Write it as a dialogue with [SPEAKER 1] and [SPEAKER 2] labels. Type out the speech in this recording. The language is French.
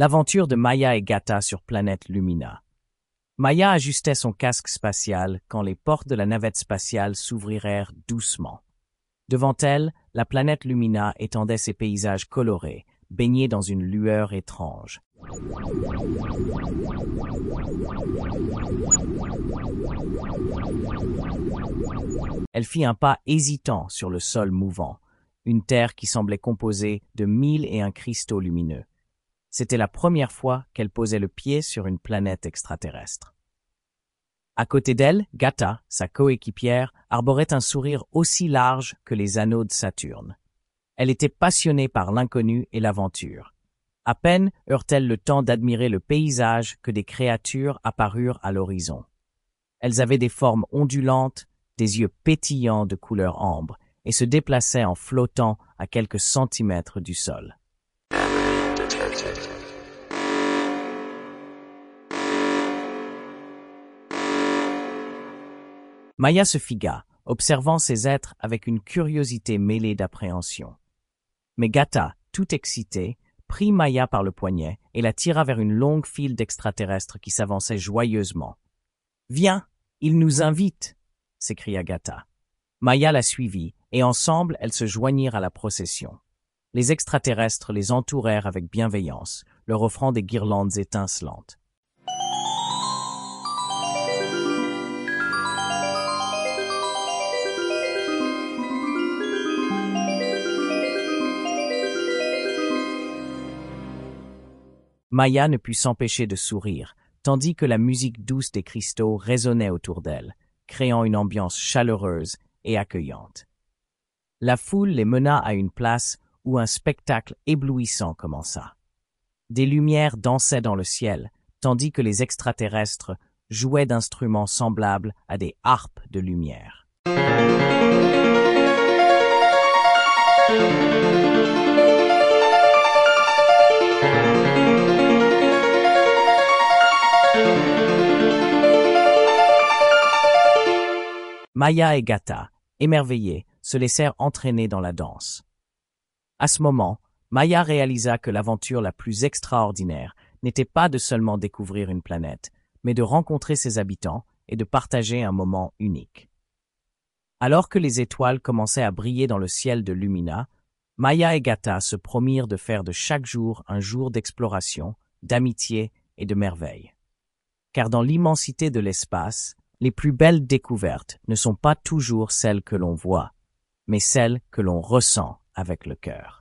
[SPEAKER 1] L'aventure de Maya et Gata sur planète Lumina. Maya ajustait son casque spatial quand les portes de la navette spatiale s'ouvrirent doucement. Devant elle, la planète Lumina étendait ses paysages colorés, baignés dans une lueur étrange. Elle fit un pas hésitant sur le sol mouvant, une terre qui semblait composée de mille et un cristaux lumineux. C'était la première fois qu'elle posait le pied sur une planète extraterrestre. À côté d'elle, Gata, sa coéquipière, arborait un sourire aussi large que les anneaux de Saturne. Elle était passionnée par l'inconnu et l'aventure. À peine eurent-elles le temps d'admirer le paysage que des créatures apparurent à l'horizon. Elles avaient des formes ondulantes, des yeux pétillants de couleur ambre, et se déplaçaient en flottant à quelques centimètres du sol. Maya se figa, observant ces êtres avec une curiosité mêlée d'appréhension. Mais Gata, tout excité, prit Maya par le poignet et la tira vers une longue file d'extraterrestres qui s'avançaient joyeusement. Viens, ils nous invitent s'écria Gata. Maya la suivit, et ensemble elles se joignirent à la procession. Les extraterrestres les entourèrent avec bienveillance, leur offrant des guirlandes étincelantes. Maya ne put s'empêcher de sourire, tandis que la musique douce des cristaux résonnait autour d'elle, créant une ambiance chaleureuse et accueillante. La foule les mena à une place où un spectacle éblouissant commença. Des lumières dansaient dans le ciel, tandis que les extraterrestres jouaient d'instruments semblables à des harpes de lumière. Maya et Gata, émerveillés, se laissèrent entraîner dans la danse. À ce moment, Maya réalisa que l'aventure la plus extraordinaire n'était pas de seulement découvrir une planète, mais de rencontrer ses habitants et de partager un moment unique. Alors que les étoiles commençaient à briller dans le ciel de Lumina, Maya et Gata se promirent de faire de chaque jour un jour d'exploration, d'amitié et de merveille. Car dans l'immensité de l'espace, les plus belles découvertes ne sont pas toujours celles que l'on voit, mais celles que l'on ressent avec le cœur.